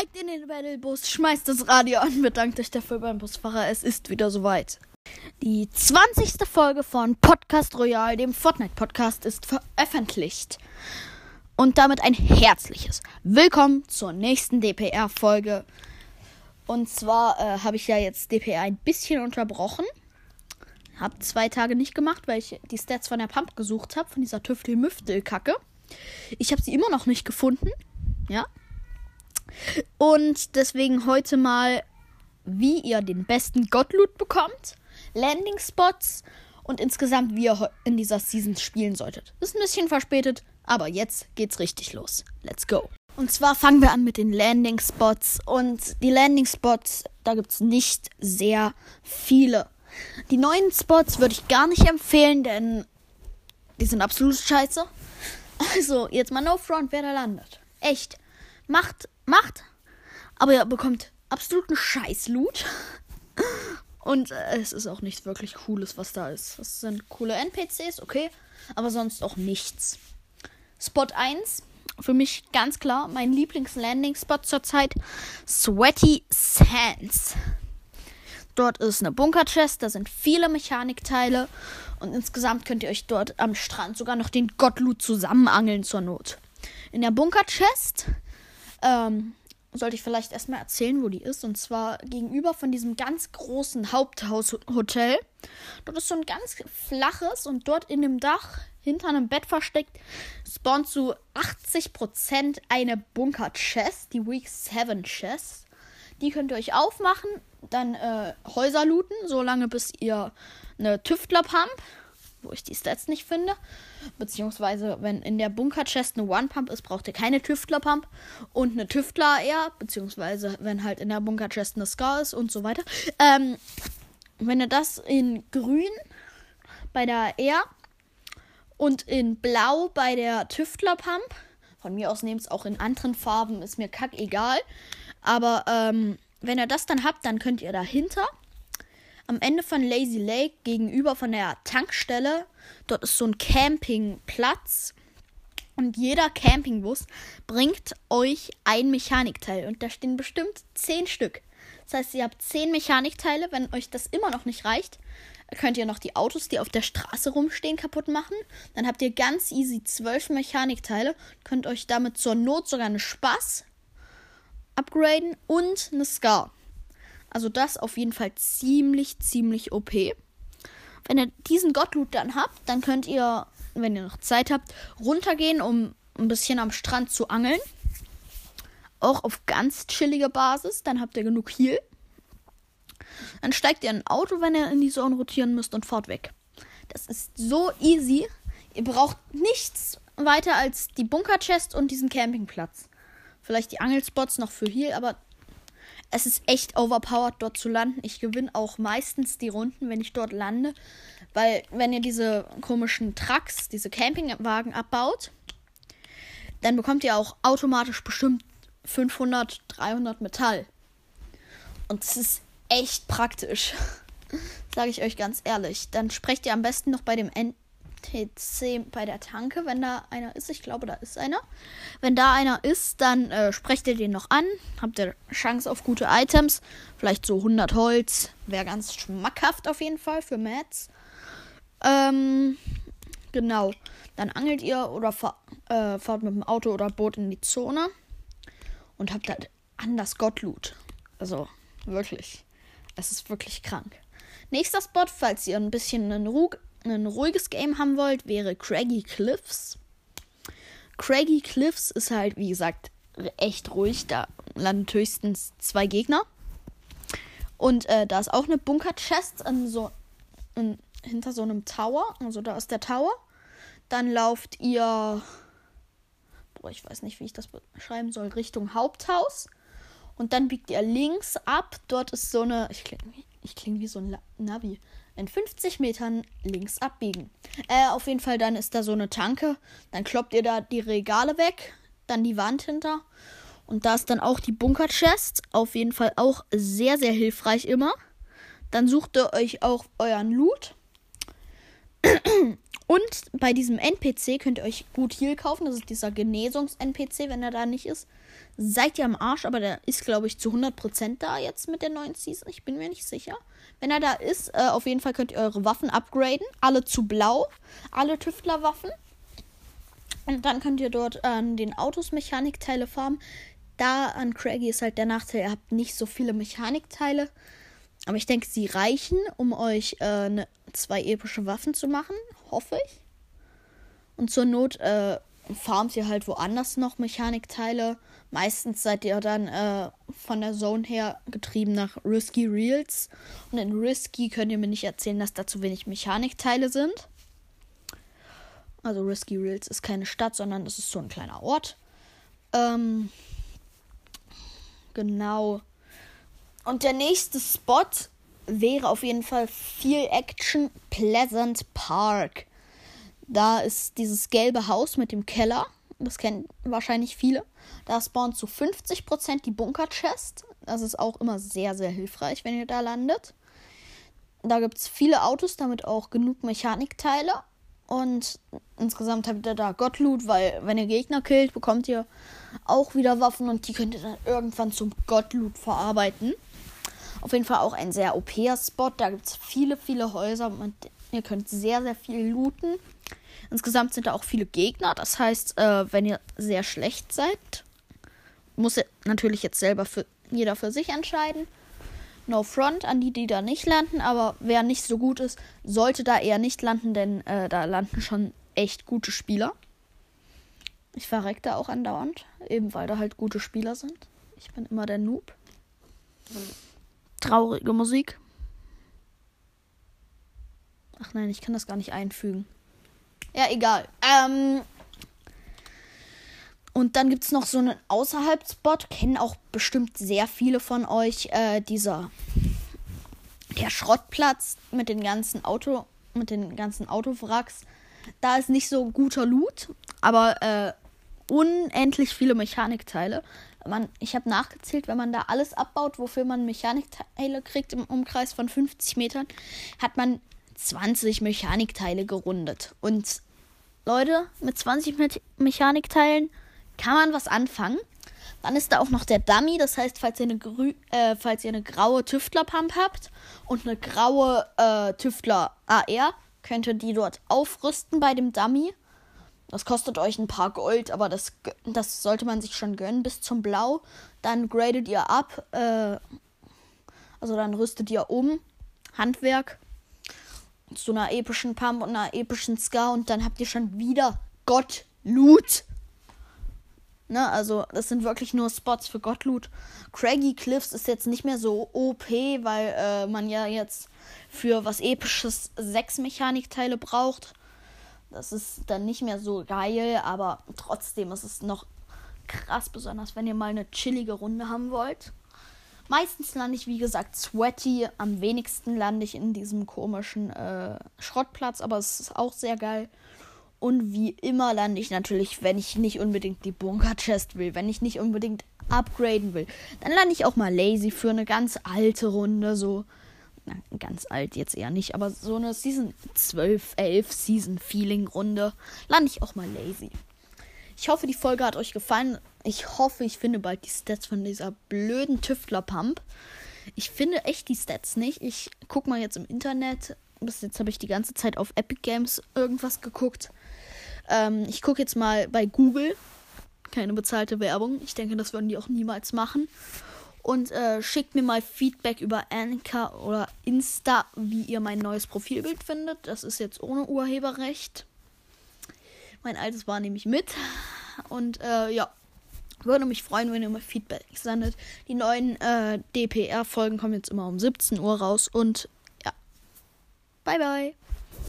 Steigt in den Battlebus, schmeißt das Radio an, bedankt euch dafür beim Busfahrer. Es ist wieder soweit. Die 20. Folge von Podcast Royal, dem Fortnite-Podcast, ist veröffentlicht. Und damit ein herzliches Willkommen zur nächsten DPR-Folge. Und zwar äh, habe ich ja jetzt DPR ein bisschen unterbrochen. Hab zwei Tage nicht gemacht, weil ich die Stats von der Pump gesucht habe, von dieser Tüftel-Müftel-Kacke. Ich habe sie immer noch nicht gefunden. Ja, und deswegen heute mal, wie ihr den besten Gottloot bekommt, Landing Spots und insgesamt, wie ihr in dieser Season spielen solltet. Ist ein bisschen verspätet, aber jetzt geht's richtig los. Let's go. Und zwar fangen wir an mit den Landing Spots. Und die Landing Spots, da gibt es nicht sehr viele. Die neuen Spots würde ich gar nicht empfehlen, denn die sind absolut scheiße. Also, jetzt mal no front, wer da landet. Echt. Macht macht. Aber ihr bekommt absoluten Scheiß-Loot. Und äh, es ist auch nichts wirklich Cooles, was da ist. Das sind coole NPCs, okay. Aber sonst auch nichts. Spot 1, für mich ganz klar mein Lieblings-Landing-Spot zurzeit. Sweaty Sands. Dort ist eine Bunker-Chest, da sind viele Mechanikteile. Und insgesamt könnt ihr euch dort am Strand sogar noch den Gottloot zusammenangeln zur Not. In der Bunker-Chest ähm, sollte ich vielleicht erstmal erzählen, wo die ist. Und zwar gegenüber von diesem ganz großen Haupthaushotel. Dort ist so ein ganz flaches und dort in dem Dach hinter einem Bett versteckt spawnt zu 80% eine Bunker-Chest, die Week 7 Chest. Die könnt ihr euch aufmachen, dann äh, Häuser looten, solange bis ihr eine Tüftler-Pump wo ich die Stats nicht finde. Beziehungsweise, wenn in der Bunker-Chest eine One-Pump ist, braucht ihr keine Tüftler-Pump und eine Tüftler eher. Beziehungsweise, wenn halt in der Bunker-Chest eine Scar ist und so weiter. Ähm, wenn ihr das in grün bei der R und in blau bei der Tüftler-Pump, von mir aus nehmt es auch in anderen Farben, ist mir kack egal. Aber ähm, wenn ihr das dann habt, dann könnt ihr dahinter am Ende von Lazy Lake gegenüber von der Tankstelle. Dort ist so ein Campingplatz. Und jeder Campingbus bringt euch ein Mechanikteil. Und da stehen bestimmt zehn Stück. Das heißt, ihr habt zehn Mechanikteile. Wenn euch das immer noch nicht reicht, könnt ihr noch die Autos, die auf der Straße rumstehen, kaputt machen. Dann habt ihr ganz easy zwölf Mechanikteile. Könnt euch damit zur Not sogar eine Spaß upgraden und eine Scar. Also das auf jeden Fall ziemlich, ziemlich OP. Wenn ihr diesen Gottloot dann habt, dann könnt ihr, wenn ihr noch Zeit habt, runtergehen, um ein bisschen am Strand zu angeln. Auch auf ganz chilliger Basis. Dann habt ihr genug Heal. Dann steigt ihr in ein Auto, wenn ihr in die Zone rotieren müsst und fahrt weg. Das ist so easy. Ihr braucht nichts weiter als die Bunker-Chest und diesen Campingplatz. Vielleicht die Angelspots noch für Heal, aber es ist echt overpowered, dort zu landen. Ich gewinne auch meistens die Runden, wenn ich dort lande. Weil, wenn ihr diese komischen Trucks, diese Campingwagen abbaut, dann bekommt ihr auch automatisch bestimmt 500, 300 Metall. Und es ist echt praktisch. Sage ich euch ganz ehrlich. Dann sprecht ihr am besten noch bei dem TC bei der Tanke, wenn da einer ist. Ich glaube, da ist einer. Wenn da einer ist, dann äh, sprecht ihr den noch an. Habt ihr Chance auf gute Items. Vielleicht so 100 Holz. Wäre ganz schmackhaft auf jeden Fall für Mats. Ähm, genau. Dann angelt ihr oder fahr, äh, fahrt mit dem Auto oder Boot in die Zone. Und habt halt anders Gottloot. Also, wirklich. Es ist wirklich krank. Nächster Spot, falls ihr ein bisschen einen Rug ein ruhiges Game haben wollt, wäre Craggy Cliffs. Craggy Cliffs ist halt, wie gesagt, echt ruhig. Da landen höchstens zwei Gegner. Und äh, da ist auch eine Bunker-Chest so, hinter so einem Tower. Also da ist der Tower. Dann lauft ihr, boah, ich weiß nicht, wie ich das beschreiben soll, Richtung Haupthaus. Und dann biegt ihr links ab. Dort ist so eine, ich klinge ich kling wie so ein Navi in 50 Metern links abbiegen. Äh, auf jeden Fall, dann ist da so eine Tanke. Dann kloppt ihr da die Regale weg, dann die Wand hinter. Und da ist dann auch die Bunker-Chest. Auf jeden Fall auch sehr, sehr hilfreich immer. Dann sucht ihr euch auch euren Loot. Und bei diesem NPC könnt ihr euch gut Heal kaufen. Das ist dieser Genesungs-NPC, wenn er da nicht ist. seid ihr am Arsch, aber der ist, glaube ich, zu 100% da jetzt mit der neuen Season. Ich bin mir nicht sicher. Wenn er da ist, äh, auf jeden Fall könnt ihr eure Waffen upgraden. Alle zu blau. Alle Tüftlerwaffen. Und dann könnt ihr dort an den Autos Mechanikteile farmen. Da an Craggy ist halt der Nachteil, ihr habt nicht so viele Mechanikteile. Aber ich denke, sie reichen, um euch äh, ne, zwei epische Waffen zu machen. Hoffe ich. Und zur Not äh, farmt ihr halt woanders noch Mechanikteile. Meistens seid ihr dann äh, von der Zone her getrieben nach Risky Reels. Und in Risky könnt ihr mir nicht erzählen, dass da zu wenig Mechanikteile sind. Also Risky Reels ist keine Stadt, sondern es ist so ein kleiner Ort. Ähm, genau. Und der nächste Spot wäre auf jeden Fall viel Action Pleasant Park. Da ist dieses gelbe Haus mit dem Keller. Das kennen wahrscheinlich viele. Da spawnt zu 50% die Bunker-Chest. Das ist auch immer sehr, sehr hilfreich, wenn ihr da landet. Da gibt es viele Autos, damit auch genug Mechanikteile. Und insgesamt habt ihr da Gottloot, weil wenn ihr Gegner killt, bekommt ihr auch wieder Waffen und die könnt ihr dann irgendwann zum Gottloot verarbeiten. Auf jeden Fall auch ein sehr OP-Spot. Da gibt es viele, viele Häuser und ihr könnt sehr, sehr viel looten. Insgesamt sind da auch viele Gegner. Das heißt, äh, wenn ihr sehr schlecht seid, muss ihr natürlich jetzt selber für jeder für sich entscheiden. No Front an die, die da nicht landen, aber wer nicht so gut ist, sollte da eher nicht landen, denn äh, da landen schon echt gute Spieler. Ich verreck da auch andauernd, eben weil da halt gute Spieler sind. Ich bin immer der Noob. Traurige Musik. Ach nein, ich kann das gar nicht einfügen. Ja, egal. Ähm, und dann gibt es noch so einen Außerhalb-Spot, kennen auch bestimmt sehr viele von euch, äh, dieser der Schrottplatz mit den ganzen Auto, mit den ganzen Autowracks. Da ist nicht so guter Loot, aber äh, unendlich viele Mechanikteile. Man, ich habe nachgezählt, wenn man da alles abbaut, wofür man Mechanikteile kriegt im Umkreis von 50 Metern, hat man 20 Mechanikteile gerundet. Und Leute, mit 20 Me Mechanikteilen kann man was anfangen. Dann ist da auch noch der Dummy, das heißt, falls ihr eine, grü äh, falls ihr eine graue Tüftler-Pump habt und eine graue äh, Tüftler AR, könnt ihr die dort aufrüsten bei dem Dummy. Das kostet euch ein paar Gold, aber das, das sollte man sich schon gönnen bis zum Blau. Dann gradet ihr ab, äh, also dann rüstet ihr um. Handwerk. Zu einer epischen Pump und einer epischen Ska und dann habt ihr schon wieder Gott Loot. Ne, also das sind wirklich nur Spots für Gottloot. Craggy Cliffs ist jetzt nicht mehr so OP, weil äh, man ja jetzt für was episches sechs Mechanikteile braucht. Das ist dann nicht mehr so geil, aber trotzdem ist es noch krass, besonders wenn ihr mal eine chillige Runde haben wollt. Meistens lande ich, wie gesagt, sweaty. Am wenigsten lande ich in diesem komischen äh, Schrottplatz, aber es ist auch sehr geil. Und wie immer lande ich natürlich, wenn ich nicht unbedingt die Bunker-Chest will, wenn ich nicht unbedingt upgraden will, dann lande ich auch mal lazy für eine ganz alte Runde, so. Na, ganz alt jetzt eher nicht, aber so eine Season 12, 11 Season Feeling Runde lande ich auch mal lazy. Ich hoffe, die Folge hat euch gefallen. Ich hoffe, ich finde bald die Stats von dieser blöden Tüftler-Pump. Ich finde echt die Stats nicht. Ich guck mal jetzt im Internet. Bis jetzt habe ich die ganze Zeit auf Epic Games irgendwas geguckt. Ähm, ich gucke jetzt mal bei Google. Keine bezahlte Werbung. Ich denke, das würden die auch niemals machen. Und äh, schickt mir mal Feedback über Anchor oder Insta, wie ihr mein neues Profilbild findet. Das ist jetzt ohne Urheberrecht. Mein altes war nämlich mit. Und äh, ja, würde mich freuen, wenn ihr mal Feedback sendet. Die neuen äh, DPR-Folgen kommen jetzt immer um 17 Uhr raus. Und ja, bye bye.